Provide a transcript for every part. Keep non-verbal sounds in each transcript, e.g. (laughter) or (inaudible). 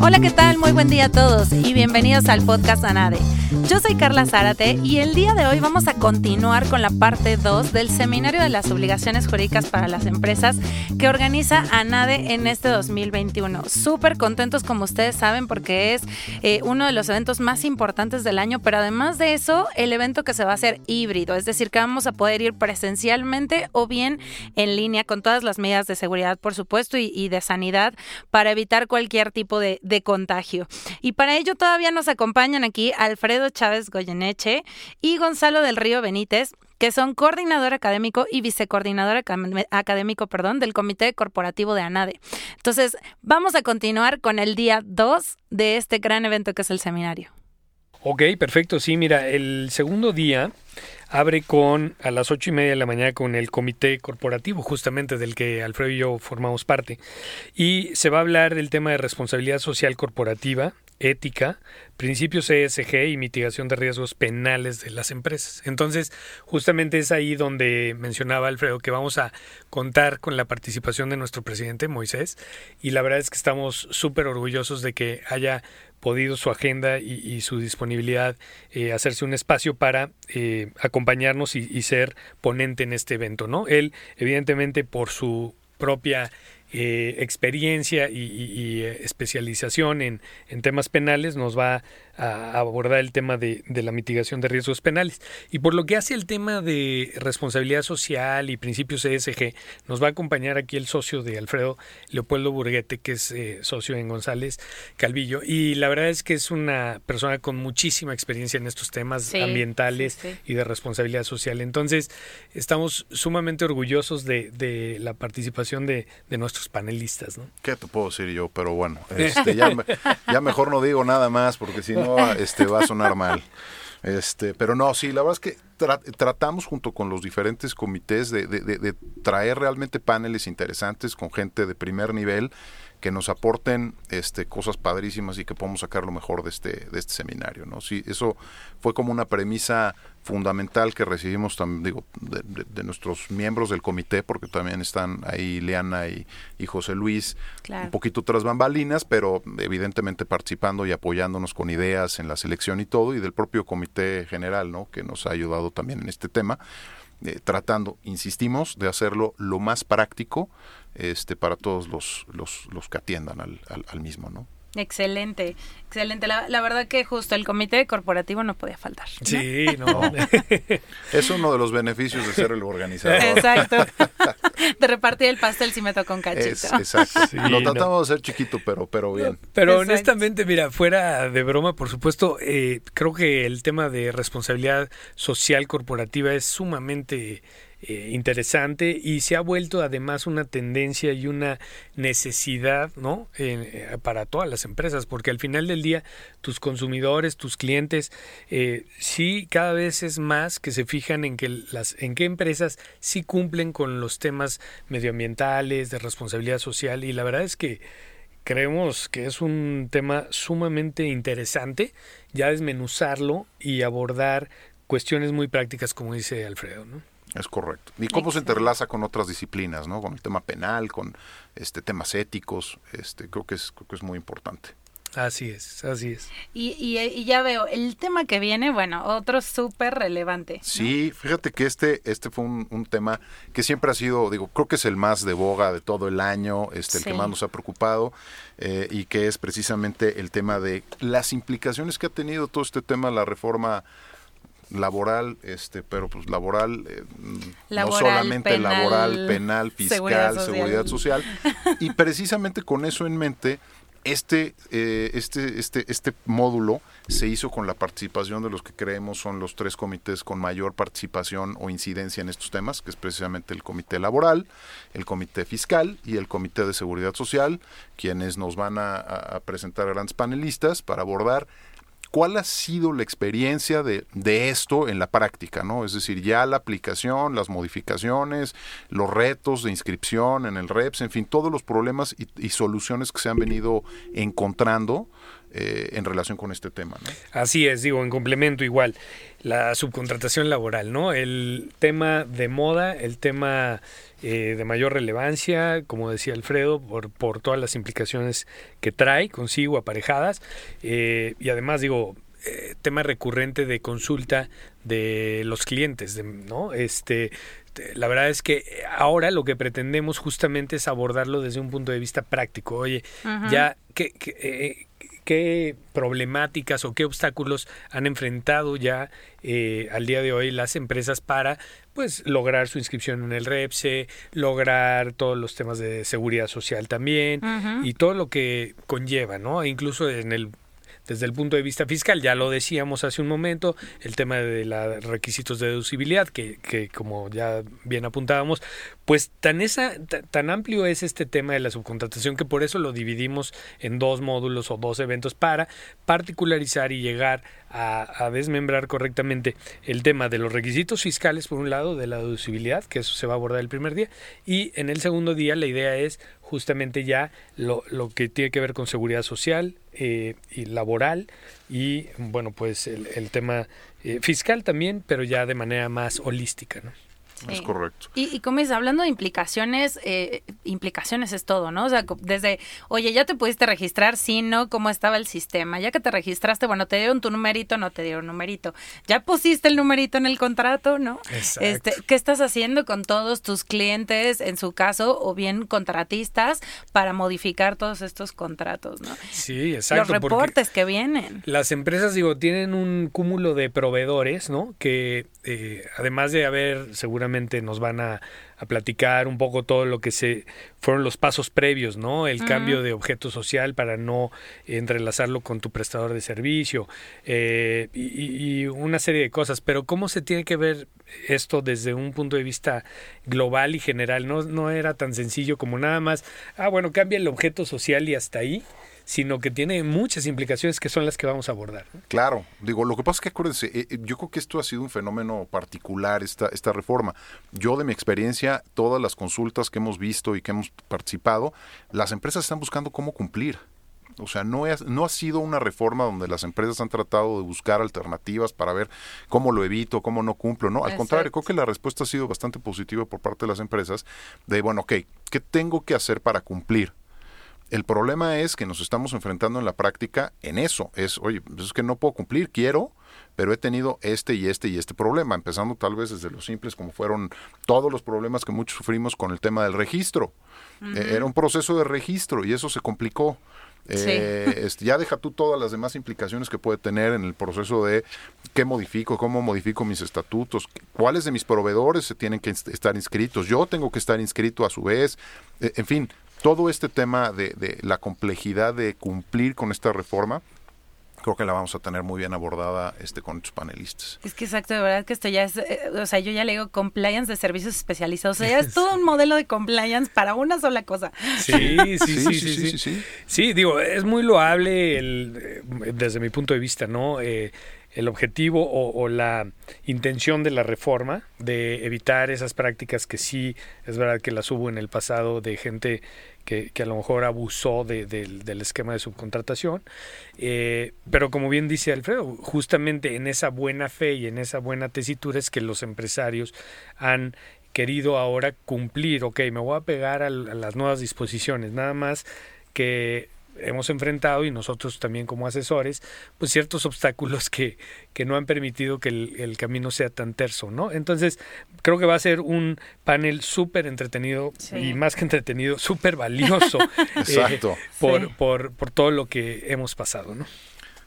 Hola, ¿qué tal? Muy buen día a todos y bienvenidos al podcast ANADE. Yo soy Carla Zárate y el día de hoy vamos a continuar con la parte 2 del Seminario de las Obligaciones Jurídicas para las Empresas que organiza ANADE en este 2021. Súper contentos como ustedes saben porque es eh, uno de los eventos más importantes del año, pero además de eso, el evento que se va a hacer híbrido, es decir, que vamos a poder ir presencialmente o bien en línea con todas las medidas de seguridad, por supuesto, y, y de sanidad para evitar cualquier tipo de, contagio. Y para ello todavía nos acompañan aquí Alfredo Chávez Goyeneche y Gonzalo del Río Benítez, que son coordinador académico y vicecoordinador académico perdón, del Comité Corporativo de ANADE. Entonces, vamos a continuar con el día 2 de este gran evento que es el seminario. Ok, perfecto. Sí, mira, el segundo día abre con a las ocho y media de la mañana con el comité corporativo, justamente del que Alfredo y yo formamos parte. Y se va a hablar del tema de responsabilidad social corporativa, ética, principios ESG y mitigación de riesgos penales de las empresas. Entonces, justamente es ahí donde mencionaba Alfredo que vamos a contar con la participación de nuestro presidente Moisés y la verdad es que estamos súper orgullosos de que haya podido su agenda y, su disponibilidad eh, hacerse un espacio para eh, acompañarnos y, ser ponente en este evento, ¿no? Él, evidentemente, por su propia eh, experiencia y, y, especialización en, en, temas penales nos va a abordar el tema de, de, la mitigación de riesgos penales. Y por lo que hace el tema de responsabilidad social y principios ESG, nos va a acompañar aquí el socio de Alfredo, Leopoldo Burguete, que es eh, socio en González Calvillo. Y la verdad es que es una persona con muchísima experiencia en estos temas sí, ambientales sí, sí. y de responsabilidad social. Entonces, estamos sumamente orgullosos de, de la participación de, de, nuestros panelistas. ¿no? ¿Qué te puedo decir yo? Pero bueno, (laughs) este, ya, ya mejor no digo nada más, porque si no (laughs) este, va a sonar mal. Este, pero no, sí, la verdad es que tra tratamos junto con los diferentes comités de, de, de, traer realmente paneles interesantes con gente de primer nivel que nos aporten este, cosas padrísimas y que podamos sacar lo mejor de este, de este seminario. ¿no? Sí, eso fue como una premisa fundamental que recibimos también, digo, de, de, de, nuestros miembros del comité, porque también están ahí Leana y, y José Luis, claro. un poquito tras bambalinas, pero evidentemente participando y apoyándonos con ideas en la selección y todo, y del propio comité general, ¿no? que nos ha ayudado también en este tema. Eh, tratando, insistimos, de hacerlo lo más práctico este, para todos los, los, los que atiendan al, al, al mismo, ¿no? Excelente, excelente. La, la, verdad que justo el comité corporativo no podía faltar. ¿no? Sí, no. (laughs) es uno de los beneficios de ser el organizador. Exacto. (laughs) De repartir el pastel si me tocó un cachito. Es, exacto. Sí, Lo tratamos no. de hacer chiquito, pero, pero bien. Pero exacto. honestamente, mira, fuera de broma, por supuesto, eh, creo que el tema de responsabilidad social corporativa es sumamente eh, interesante y se ha vuelto además una tendencia y una necesidad ¿no? Eh, para todas las empresas porque al final del día tus consumidores tus clientes eh, sí cada vez es más que se fijan en que las en qué empresas sí cumplen con los temas medioambientales de responsabilidad social y la verdad es que creemos que es un tema sumamente interesante ya desmenuzarlo y abordar cuestiones muy prácticas como dice Alfredo ¿no? Es correcto. ¿Y cómo Excelente. se entrelaza con otras disciplinas, ¿no? Con el tema penal, con este temas éticos, este creo que es creo que es muy importante. Así es, así es. Y, y, y ya veo, el tema que viene, bueno, otro súper relevante. ¿no? Sí, fíjate que este, este fue un, un, tema que siempre ha sido, digo, creo que es el más de boga de todo el año, este, el sí. que más nos ha preocupado, eh, y que es precisamente el tema de las implicaciones que ha tenido todo este tema, la reforma laboral, este, pero pues laboral, eh, laboral no solamente penal, laboral, penal, fiscal, seguridad social. seguridad social. y (laughs) precisamente con eso en mente, este, eh, este, este, este módulo se hizo con la participación de los que creemos son los tres comités con mayor participación o incidencia en estos temas, que es precisamente el comité laboral, el comité fiscal y el comité de seguridad social, quienes nos van a, a presentar grandes panelistas para abordar ¿Cuál ha sido la experiencia de, esto en la práctica? ¿no? Es decir, ya la aplicación, las modificaciones, los retos de inscripción en el REPS, en fin, todos los problemas y, y soluciones que se han venido encontrando eh, en relación con este tema. Así es, digo, en complemento igual, la subcontratación laboral, ¿no? El tema de moda, el tema eh, de mayor relevancia, como decía Alfredo, por, por todas las implicaciones que trae consigo aparejadas, eh, y además, digo, tema recurrente de consulta de los clientes, ¿no? Este, la verdad es que ahora lo que pretendemos justamente es abordarlo desde un punto de vista práctico. Oye, ya, ¿qué, qué, qué problemáticas o qué obstáculos han enfrentado ya eh, al día de hoy las empresas para pues lograr su inscripción en el REPSE, lograr todos los temas de seguridad social también y todo lo que conlleva, ¿no? E incluso en el desde el punto de vista fiscal, ya lo decíamos hace un momento, el tema de los requisitos de deducibilidad, que, que, como ya bien apuntábamos, pues tan, esa, tan amplio es este tema de la subcontratación que por eso lo dividimos en dos módulos o dos eventos para particularizar y llegar a, desmembrar correctamente el tema de los requisitos fiscales, por un lado, de la deducibilidad, que eso se va a abordar el primer día, y en el segundo día la idea es justamente ya lo, lo que tiene que ver con seguridad social eh, y laboral y bueno pues el, el tema eh, fiscal también pero ya de manera más holística ¿no? Es correcto. Y, y como es, hablando de implicaciones, eh, implicaciones es todo, ¿no? O sea, desde, oye, ya te pudiste registrar, sí, no, cómo estaba el sistema. Ya que te registraste, bueno, te dieron tu numerito, no te dieron numerito. Ya pusiste el numerito en el contrato, ¿no? Exacto. Este, ¿Qué estás haciendo con todos tus clientes, en su caso, o bien contratistas, para modificar todos estos contratos, ¿no? Sí, exacto. Los reportes que vienen. Las empresas, digo, tienen un cúmulo de proveedores, ¿no? Que eh, además de haber seguramente nos van a, a, platicar un poco todo lo que se fueron los pasos previos, ¿no? El uh -huh. cambio de objeto social para no entrelazarlo con tu prestador de servicio eh, y, y, una serie de cosas. Pero cómo se tiene que ver esto desde un punto de vista global y general, no, no era tan sencillo como nada más, ah, bueno, cambia el objeto social y hasta ahí sino que tiene muchas implicaciones que son las que vamos a abordar. ¿no? Claro, digo, lo que pasa es que acuérdense, eh, yo creo que esto ha sido un fenómeno particular, esta, esta reforma. Yo de mi experiencia, todas las consultas que hemos visto y que hemos participado, las empresas están buscando cómo cumplir. O sea, no, es, no ha sido una reforma donde las empresas han tratado de buscar alternativas para ver cómo lo evito, cómo no cumplo. No, al Exacto. contrario, creo que la respuesta ha sido bastante positiva por parte de las empresas de, bueno, ok, ¿qué tengo que hacer para cumplir? El problema es que nos estamos enfrentando en la práctica en eso. Es, oye, pues es que no puedo cumplir, quiero, pero he tenido este y este y este problema, empezando tal vez desde los simples como fueron todos los problemas que muchos sufrimos con el tema del registro. Uh -huh. eh, era un proceso de registro y eso se complicó. Eh, sí. (laughs) este, ya deja tú todas las demás implicaciones que puede tener en el proceso de qué modifico, cómo modifico mis estatutos, cuáles de mis proveedores se tienen que estar inscritos, yo tengo que estar inscrito a su vez, eh, en fin, todo este tema de, de, la complejidad de cumplir con esta reforma, creo que la vamos a tener muy bien abordada este con estos panelistas. Es que exacto, de verdad que esto ya es, eh, o sea, yo ya le digo compliance de servicios especializados, o sea, ya es (laughs) todo un modelo de compliance para una sola cosa. (laughs) Sí, sí, sí, sí, sí, sí, sí, sí. sí digo, es muy loable el, eh, desde mi punto de vista, ¿no? Eh, el objetivo o, la intención de la reforma de evitar esas prácticas que sí es verdad que las hubo en el pasado de gente que, a lo mejor abusó de, de, del esquema de subcontratación eh, pero como bien dice Alfredo justamente en esa buena fe y en esa buena tesitura es que los empresarios han querido ahora cumplir ok me voy a pegar a las nuevas disposiciones nada más que hemos enfrentado y nosotros también como asesores, pues ciertos obstáculos que, que no han permitido que el, el, camino sea tan terso, ¿no? Entonces, creo que va a ser un panel súper entretenido sí. y más que entretenido, súper valioso. (laughs) Exacto. Eh, por, sí. por, por todo lo que hemos pasado, ¿no?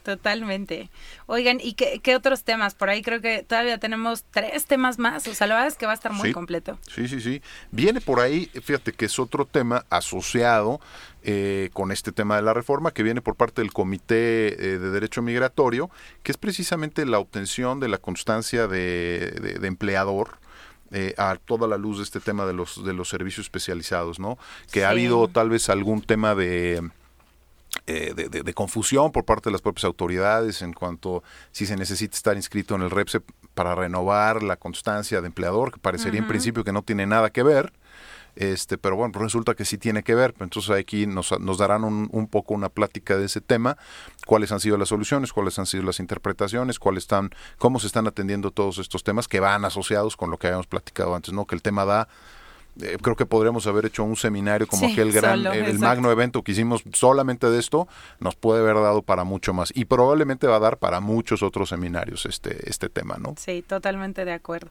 Totalmente. Oigan, ¿y qué, qué, otros temas? Por ahí creo que todavía tenemos tres temas más. O sea, la verdad es que va a estar muy sí. completo. Sí, sí, sí. Viene por ahí, fíjate que es otro tema asociado eh, con este tema de la reforma que viene por parte del Comité eh, de Derecho Migratorio, que es precisamente la obtención de la constancia de, de, de empleador. Eh, a toda la luz de este tema de los de los servicios especializados, ¿no? Que sí. ha habido tal vez algún tema de eh, de, de, de, confusión por parte de las propias autoridades en cuanto si se necesita estar inscrito en el REPSE para renovar la constancia de empleador, que parecería uh -huh. en principio que no tiene nada que ver. este, pero bueno, resulta que sí tiene que ver. Entonces aquí nos, nos darán un, un, poco una plática de ese tema, cuáles han sido las soluciones, cuáles han sido las interpretaciones, cuáles están, cómo se están atendiendo todos estos temas que van asociados con lo que habíamos platicado antes, ¿no? Que el tema da eh, creo que podríamos haber hecho un seminario como aquel gran, el, magno evento que hicimos solamente de esto, nos puede haber dado para mucho más y probablemente va a dar para muchos otros seminarios este, este tema, ¿no? Sí, totalmente de acuerdo.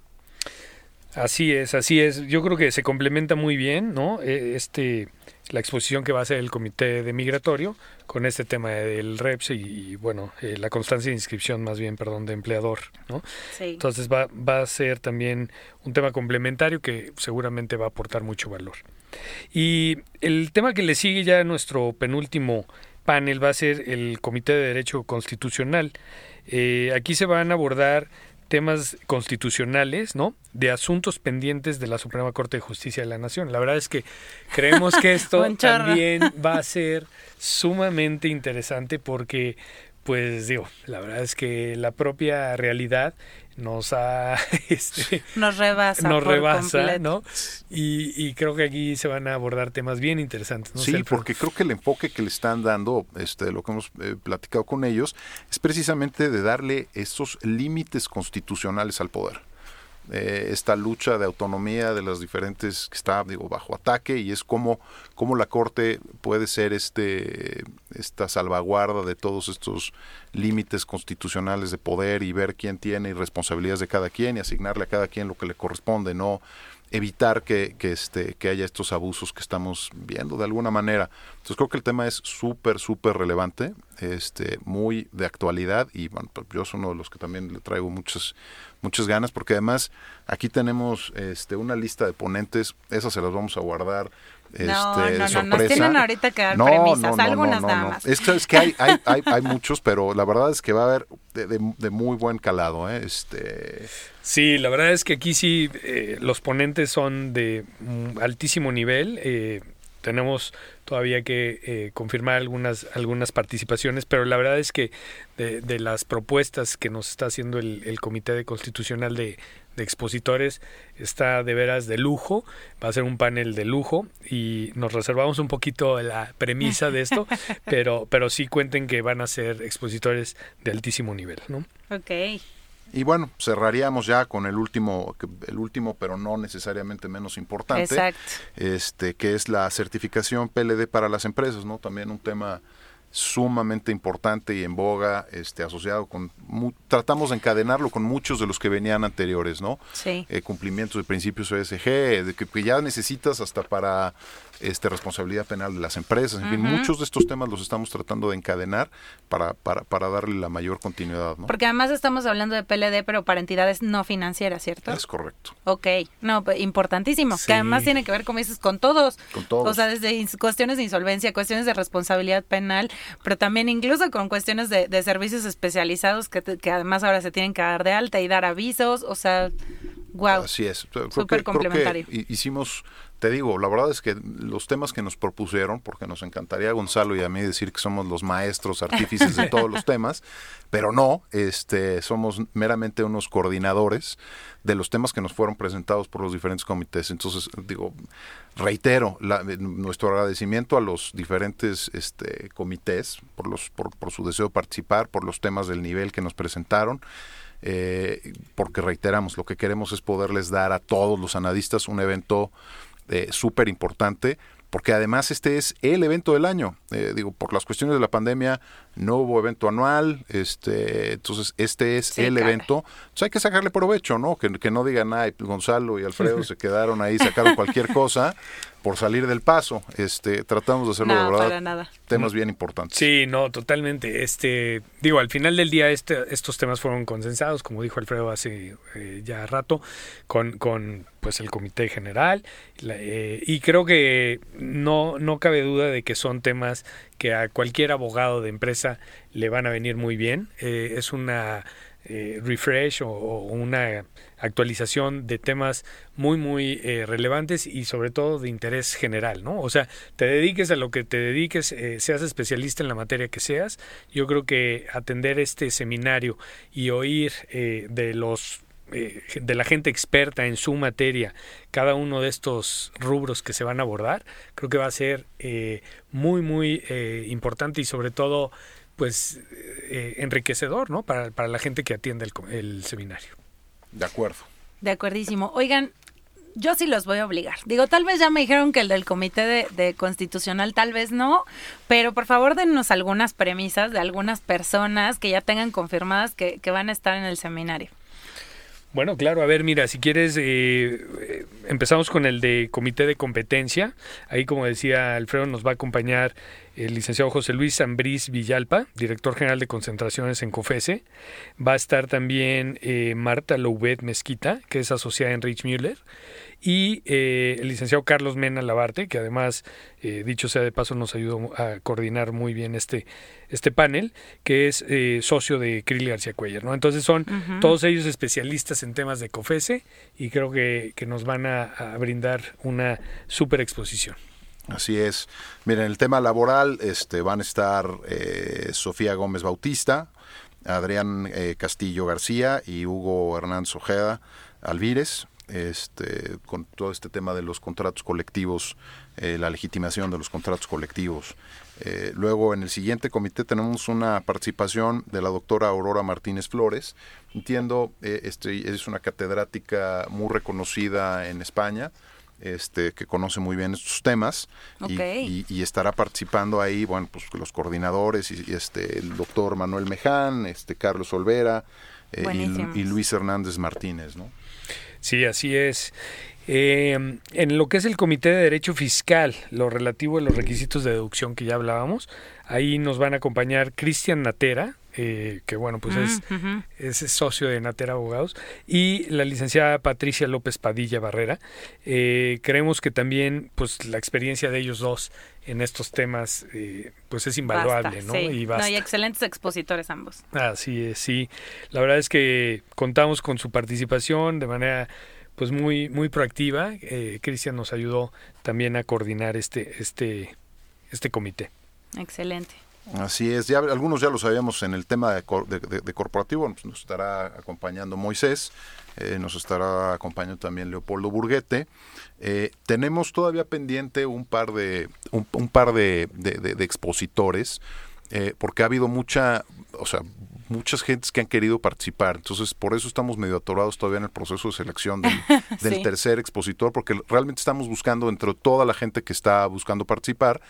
Así es, así es. Yo creo que se complementa muy bien, ¿no? E, este, la exposición que va a hacer el Comité de Migratorio con este tema del REPS y, bueno, eh, la constancia de inscripción más bien, perdón, de empleador, ¿no? Sí. Entonces va, va a ser también un tema complementario que seguramente va a aportar mucho valor. Y el tema que le sigue ya a nuestro penúltimo panel va a ser el Comité de Derecho Constitucional. Eh, aquí se van a abordar temas constitucionales, ¿no? De asuntos pendientes de la Suprema Corte de Justicia de la Nación. La verdad es que creemos que esto (laughs) también va a ser sumamente interesante porque, pues digo, la verdad es que la propia realidad nos ha (laughs) este, nos rebasa nos rebasa no y, y, creo que aquí se van a abordar temas bien interesantes sí porque creo que el enfoque que le están dando este lo que hemos eh, platicado con ellos es precisamente de darle esos límites constitucionales al poder eh, esta lucha de autonomía de las diferentes que está digo bajo ataque y es como, como la corte puede ser este esta salvaguarda de todos estos límites constitucionales de poder y ver quién tiene y responsabilidades de cada quien y asignarle a cada quien lo que le corresponde no evitar que, que, este, que haya estos abusos que estamos viendo de alguna manera. Entonces creo que el tema es súper, súper relevante, este, muy de actualidad y bueno, pues, yo soy uno de los que también le traigo muchas, muchas ganas porque además aquí tenemos este, una lista de ponentes, esas se las vamos a guardar este, no, no, no, nos tienen ahorita que dar premisas, algunas nada más. Es que, es que hay, hay, (laughs) hay, hay, muchos, pero la verdad es que va a haber de, de, muy buen calado. ¿eh? Este... Sí, la verdad es que aquí sí eh, los ponentes son de altísimo nivel. Eh, tenemos todavía que eh, confirmar algunas, algunas participaciones, pero la verdad es que de, de las propuestas que nos está haciendo el, el Comité de Constitucional de, de expositores está de veras de lujo, va a ser un panel de lujo y nos reservamos un poquito la premisa de esto, (laughs) pero, pero sí cuenten que van a ser expositores de altísimo nivel, ¿no? Ok. Y bueno, cerraríamos ya con el último, el último, pero no necesariamente menos importante, Exacto. este, que es la certificación PLD para las empresas, ¿no? También un tema sumamente importante y en boga, este, asociado con, tratamos de encadenarlo con muchos de los que venían anteriores, ¿no? Sí. Eh, cumplimientos de principios ESG, de que, que, ya necesitas hasta para este, responsabilidad penal de las empresas, en fin, muchos de estos temas los estamos tratando de encadenar para, para, para darle la mayor continuidad, ¿no? Porque además estamos hablando de PLD, pero para entidades no financieras, ¿cierto? Es correcto. Ok, no, pues, importantísimo, sí. que además tiene que ver, como dices, con todos. Con todos. O sea, desde cuestiones de insolvencia, cuestiones de responsabilidad penal, pero también incluso con cuestiones de, de servicios especializados que, que además ahora se tienen que dar de alta y dar avisos, o sea... Wow. Así es. Creo Súper que, complementario. Creo que hicimos, te digo, la verdad es que los temas que nos propusieron, porque nos encantaría a Gonzalo y a mí decir que somos los maestros, artífices de todos los (laughs) temas, pero no, este, somos meramente unos coordinadores de los temas que nos fueron presentados por los diferentes comités. Entonces, digo, reitero la, nuestro agradecimiento a los diferentes este, comités por, los, por, por su deseo de participar, por los temas del nivel que nos presentaron. Eh, porque reiteramos, lo que queremos es poderles dar a todos los analistas un evento eh, súper importante, porque además este es el evento del año. Eh, digo, por las cuestiones de la pandemia no hubo evento anual, este, entonces este es sí, el cara. evento. Entonces hay que sacarle provecho, ¿no? Que, que no digan, ay, Gonzalo y Alfredo (laughs) se quedaron ahí, sacaron cualquier cosa por salir del paso. Este, tratamos de hacerlo no, de verdad. Para nada. Temas bien importantes. Sí, no, totalmente. Este, digo, al final del día este, estos temas fueron consensados, como dijo Alfredo hace eh, ya rato, con, con pues el comité general la, eh, y creo que no no cabe duda de que son temas que a cualquier abogado de empresa le van a venir muy bien. Eh, es una eh, refresh o, una actualización de temas muy muy eh, relevantes y sobre todo de interés general, ¿no? O sea, te dediques a lo que te dediques, eh, seas especialista en la materia que seas, yo creo que atender este seminario y oír eh, de los eh, de la gente experta en su materia cada uno de estos rubros que se van a abordar, creo que va a ser eh, muy, muy eh, importante y sobre todo pues enriquecedor ¿no? para, para, la gente que atiende el, el seminario. De acuerdo. De acuerdísimo. Oigan, yo sí los voy a obligar. Digo, tal vez ya me dijeron que el del comité de, constitucional tal vez no, pero por favor denos algunas premisas de algunas personas que ya tengan confirmadas que, van a estar en el seminario. Bueno, claro, a ver, mira, si quieres, eh, eh, empezamos con el de comité de competencia. Ahí, como decía Alfredo, nos va a acompañar el licenciado José Luis Zambriz Villalpa, director general de concentraciones en COFESE. Va a estar también eh, Marta Loubet Mezquita, que es asociada en Rich Müller y eh, el licenciado Carlos Mena Labarte, que además, eh, dicho sea de paso, nos ayudó a coordinar muy bien este, este panel, que es eh, socio de Krill García Cuellar. ¿no? Entonces son todos ellos especialistas en temas de COFESE y creo que, nos van a, brindar una super exposición. Así es. Miren, el tema laboral este, van a estar Sofía Gómez Bautista, Adrián Castillo García y Hugo Hernández Ojeda Alvírez este, con todo este tema de los contratos colectivos, eh, la legitimación de los contratos colectivos. Eh, luego, en el siguiente comité tenemos una participación de la doctora Aurora Martínez Flores. Entiendo, eh, este, es una catedrática muy reconocida en España. Este, que conoce muy bien estos temas y, estará participando ahí, bueno, pues los coordinadores y, este, el doctor Manuel Meján, este, Carlos Olvera y, Luis Hernández Martínez, ¿no? Sí, así es. Eh, en lo que es el Comité de Derecho Fiscal, lo relativo a los requisitos de deducción que ya hablábamos, ahí nos van a acompañar Cristian Natera, eh, que bueno, pues es, mm, es, socio de Natera Abogados, y la licenciada Patricia López Padilla Barrera. Eh, creemos que también pues la experiencia de ellos dos en estos temas pues es invaluable, ¿no? Y, no, y excelentes expositores ambos. Así es, sí. La verdad es que contamos con su participación de manera pues muy muy proactiva. Eh, Cristian nos ayudó también a coordinar este este este comité. Excelente. Así es, ya algunos ya lo sabíamos en el tema de, corporativo, nos estará acompañando Moisés, eh, nos estará acompañando también Leopoldo Burguete. Eh, tenemos todavía pendiente un par de un, par de, expositores, porque ha habido mucha, o sea, muchas gentes que han querido participar. Entonces, por eso estamos medio atorados todavía en el proceso de selección del, (laughs) tercer expositor, porque realmente estamos buscando entre toda la gente que está buscando participar,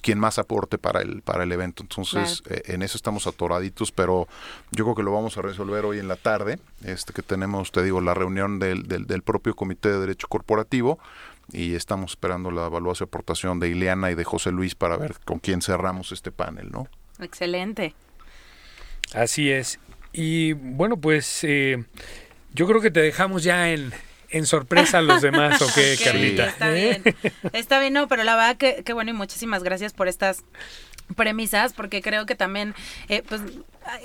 quien más aporte para el para el evento. Entonces, eh, en eso estamos atoraditos, pero yo creo que lo vamos a resolver hoy en la tarde, este que tenemos, te digo, la reunión del, del, del propio Comité de Derecho Corporativo y estamos esperando la evaluación y aportación de Ileana y de José Luis para ver con quién cerramos este panel, ¿no? Excelente. Así es. Y bueno, pues eh, yo creo que te dejamos ya en, en sorpresa a los demás, ¿o qué, (laughs) Carlita? está bien. (laughs) Está bien, no, pero la verdad que, que bueno y muchísimas gracias por estas premisas porque creo que también eh, pues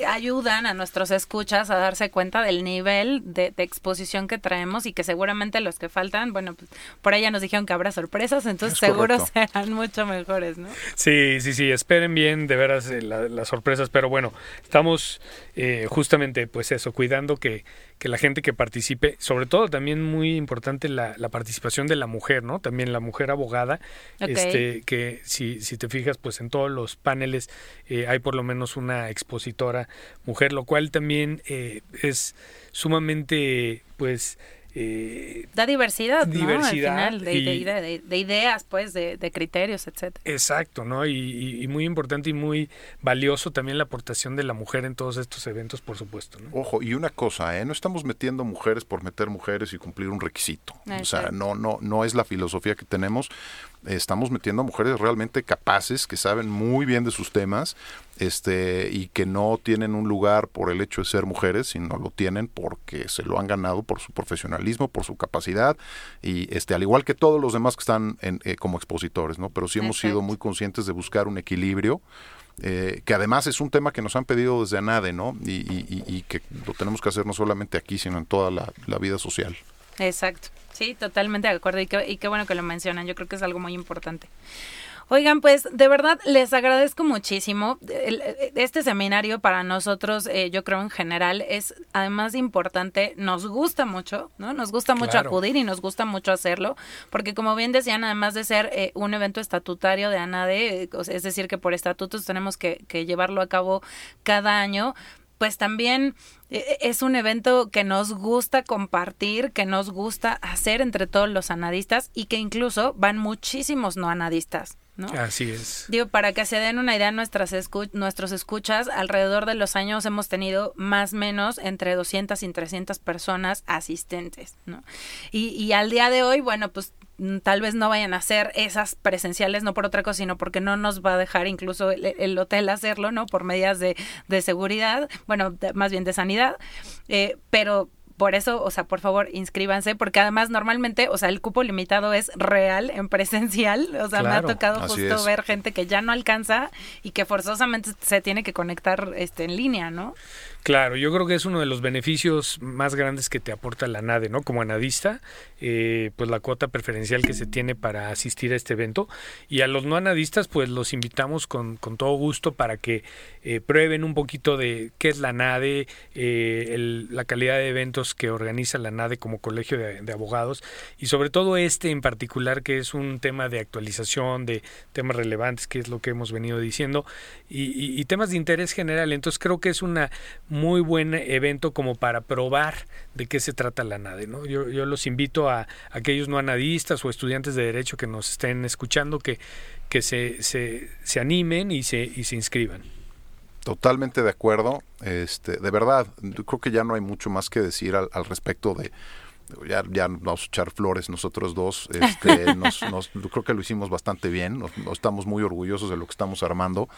ayudan a nuestros escuchas a darse cuenta del nivel de, exposición que traemos y que seguramente los que faltan, bueno, pues por ahí ya nos dijeron que habrá sorpresas, entonces seguro (laughs) serán mucho mejores, ¿no? Sí, sí, sí, esperen bien de veras eh, las sorpresas, pero bueno, estamos eh, justamente pues eso, cuidando que, que la gente que participe, sobre todo también muy importante la, la participación de la mujer, ¿no? También la mujer abogada, este, que si, si te fijas, pues en todos los paneles eh, hay por lo menos una expositora mujer, lo cual también eh, es sumamente, pues, eh, da diversidad, diversidad ¿no? Al final, de, ideas, pues, de, criterios, etcétera. Exacto, ¿no? Y, muy importante y muy valioso también la aportación de la mujer en todos estos eventos, por supuesto. ¿no? Ojo, y una cosa, ¿eh? No estamos metiendo mujeres por meter mujeres y cumplir un requisito. O sea, no, no, no es la filosofía que tenemos estamos metiendo a mujeres realmente capaces, que saben muy bien de sus temas, este, y que no tienen un lugar por el hecho de ser mujeres, sino lo tienen porque se lo han ganado por su profesionalismo, por su capacidad, y este, al igual que todos los demás que están en, eh, como expositores, ¿no? Pero sí hemos sido muy conscientes de buscar un equilibrio. Eh, que además es un tema que nos han pedido desde ANADE, ¿no? Y, que lo tenemos que hacer no solamente aquí, sino en toda la vida social. Exacto. Sí, totalmente de acuerdo y qué, y qué bueno que lo mencionan. Yo creo que es algo muy importante. Oigan, pues de verdad les agradezco muchísimo. Este seminario para nosotros, eh, yo creo en general, es además importante, nos gusta mucho, ¿no? Nos gusta mucho acudir y nos gusta mucho hacerlo, porque como bien decían, además de ser eh, un evento estatutario de ANADE, eh, es decir, que por estatutos tenemos que, que llevarlo a cabo cada año, pues también es un evento que nos gusta compartir, que nos gusta hacer entre todos los anadistas y que incluso van muchísimos no anadistas. Así es. Digo, para que se den una idea, nuestras nuestros escuchas, alrededor de los años hemos tenido más o menos entre 200 y 300 personas asistentes, ¿no? Y, y al día de hoy, bueno, pues tal vez no vayan a ser esas presenciales, no por otra cosa, sino porque no nos va a dejar incluso el, hotel hacerlo, ¿no? Por medidas de, de seguridad, bueno, más bien de sanidad, eh, pero por eso, o sea, por favor, inscríbanse, porque además normalmente, o sea, el cupo limitado es real en presencial. (laughs) O sea, me ha tocado justo ver gente que ya no alcanza y que forzosamente se tiene que conectar este, en línea, ¿no? Claro, yo creo que es uno de los beneficios más grandes que te aporta la NADE, ¿no? Como anadista, eh, pues la cuota preferencial que se tiene para asistir a este evento. Y a los no anadistas, pues los invitamos con, con todo gusto para que eh, prueben un poquito de qué es la NADE, eh, la calidad de eventos que organiza la NADE como colegio de, abogados y sobre todo este en particular que es un tema de actualización, de temas relevantes, que es lo que hemos venido diciendo, y, y temas de interés general. Entonces creo que es una muy buen evento como para probar de qué se trata la NADE. ¿no? Yo, yo los invito a, aquellos no anadistas o estudiantes de derecho que nos estén escuchando que, que se, se, se animen y se, y se inscriban. Totalmente de acuerdo. Este, de verdad, creo que ya no hay mucho más que decir al, al respecto de, ya, ya vamos a echar flores nosotros dos. Este, (laughs) nos, nos, creo que lo hicimos bastante bien. Nos, estamos muy orgullosos de lo que estamos armando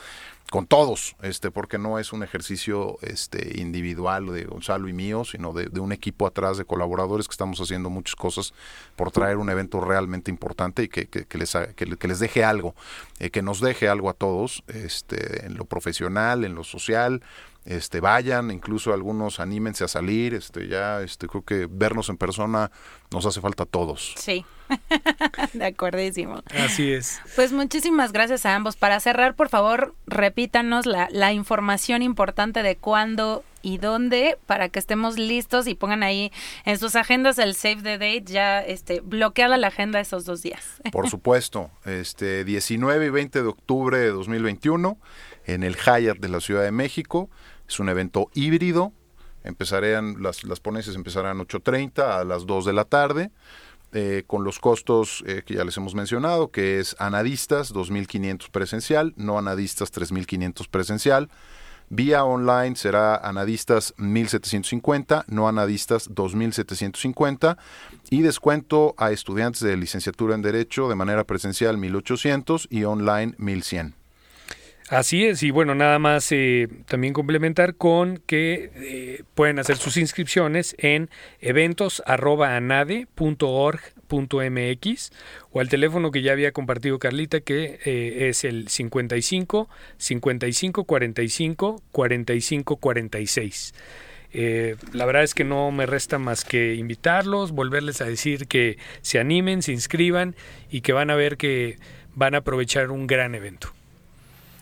con todos, este, porque no es un ejercicio este, individual de Gonzalo y mío, sino de, un equipo atrás de colaboradores que estamos haciendo muchas cosas por traer un evento realmente importante y que, que, les, que, les deje algo, eh, que nos deje algo a todos, este, en lo profesional, en lo social, este vayan, incluso algunos anímense a salir, este ya este creo que vernos en persona nos hace falta a todos. Sí. (laughs) de acuerdísimo. Así es. Pues muchísimas gracias a ambos. Para cerrar, por favor, repítanos la, la información importante de cuándo y dónde para que estemos listos y pongan ahí en sus agendas el save the date ya este bloqueada la agenda esos dos días. (laughs) Por supuesto, este 19 y 20 de octubre de 2021 en el Hyatt de la Ciudad de México. Es un evento híbrido. Empezarían, las, ponencias empezarán a 8.30 a las 2 de la tarde. Eh, con los costos eh, que ya les hemos mencionado, que es anadistas 2.500 presencial, no anadistas 3.500 presencial. Vía online será anadistas 1.750, no anadistas 2.750 y descuento a estudiantes de licenciatura en Derecho de manera presencial 1.800 y online 1.100. Así es, y bueno, nada más eh, también complementar con que eh, pueden hacer sus inscripciones en eventos.anade.org.mx o al teléfono que ya había compartido Carlita, que eh, es el 55 55 45 45 46. la verdad es que no me resta más que invitarlos, volverles a decir que se animen, se inscriban y que van a ver que van a aprovechar un gran evento.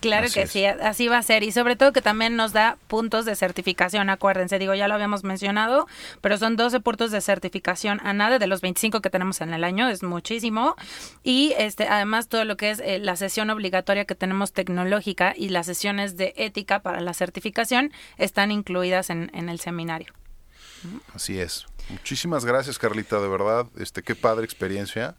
Claro que sí, así va a ser. Y sobre todo que también nos da puntos de certificación, acuérdense, digo, ya lo habíamos mencionado, pero son 12 puntos de certificación a nada de los 25 que tenemos en el año, es muchísimo. Y este además todo lo que es eh, la sesión obligatoria que tenemos tecnológica y las sesiones de ética para la certificación están incluidas en, en el seminario. Así es. Muchísimas gracias, Carlita, de verdad. Este, qué padre experiencia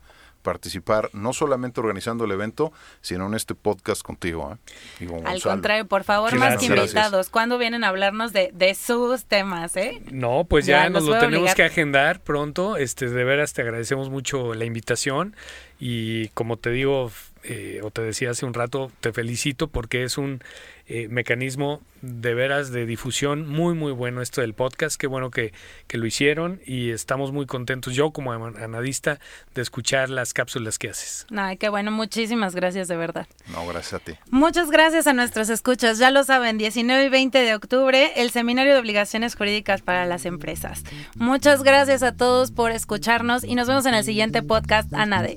participar no solamente organizando el evento, sino en este podcast contigo. ¿eh? Al contrario, por favor, más que invitados. ¿Cuándo vienen a hablarnos de, sus temas? Eh? No, pues ya, nos lo tenemos que agendar pronto. Este, de veras te agradecemos mucho la invitación y como te digo, eh, o te decía hace un rato, te felicito porque es un eh, mecanismo de veras de difusión muy muy bueno esto del podcast, qué bueno que, que, lo hicieron y estamos muy contentos yo como anadista de escuchar las cápsulas que haces. Ay, qué bueno, muchísimas gracias de verdad. No, gracias a ti. Muchas gracias a nuestros escuchas, ya lo saben, 19 y 20 de octubre, el Seminario de Obligaciones Jurídicas para las Empresas. Muchas gracias a todos por escucharnos y nos vemos en el siguiente podcast, Anade.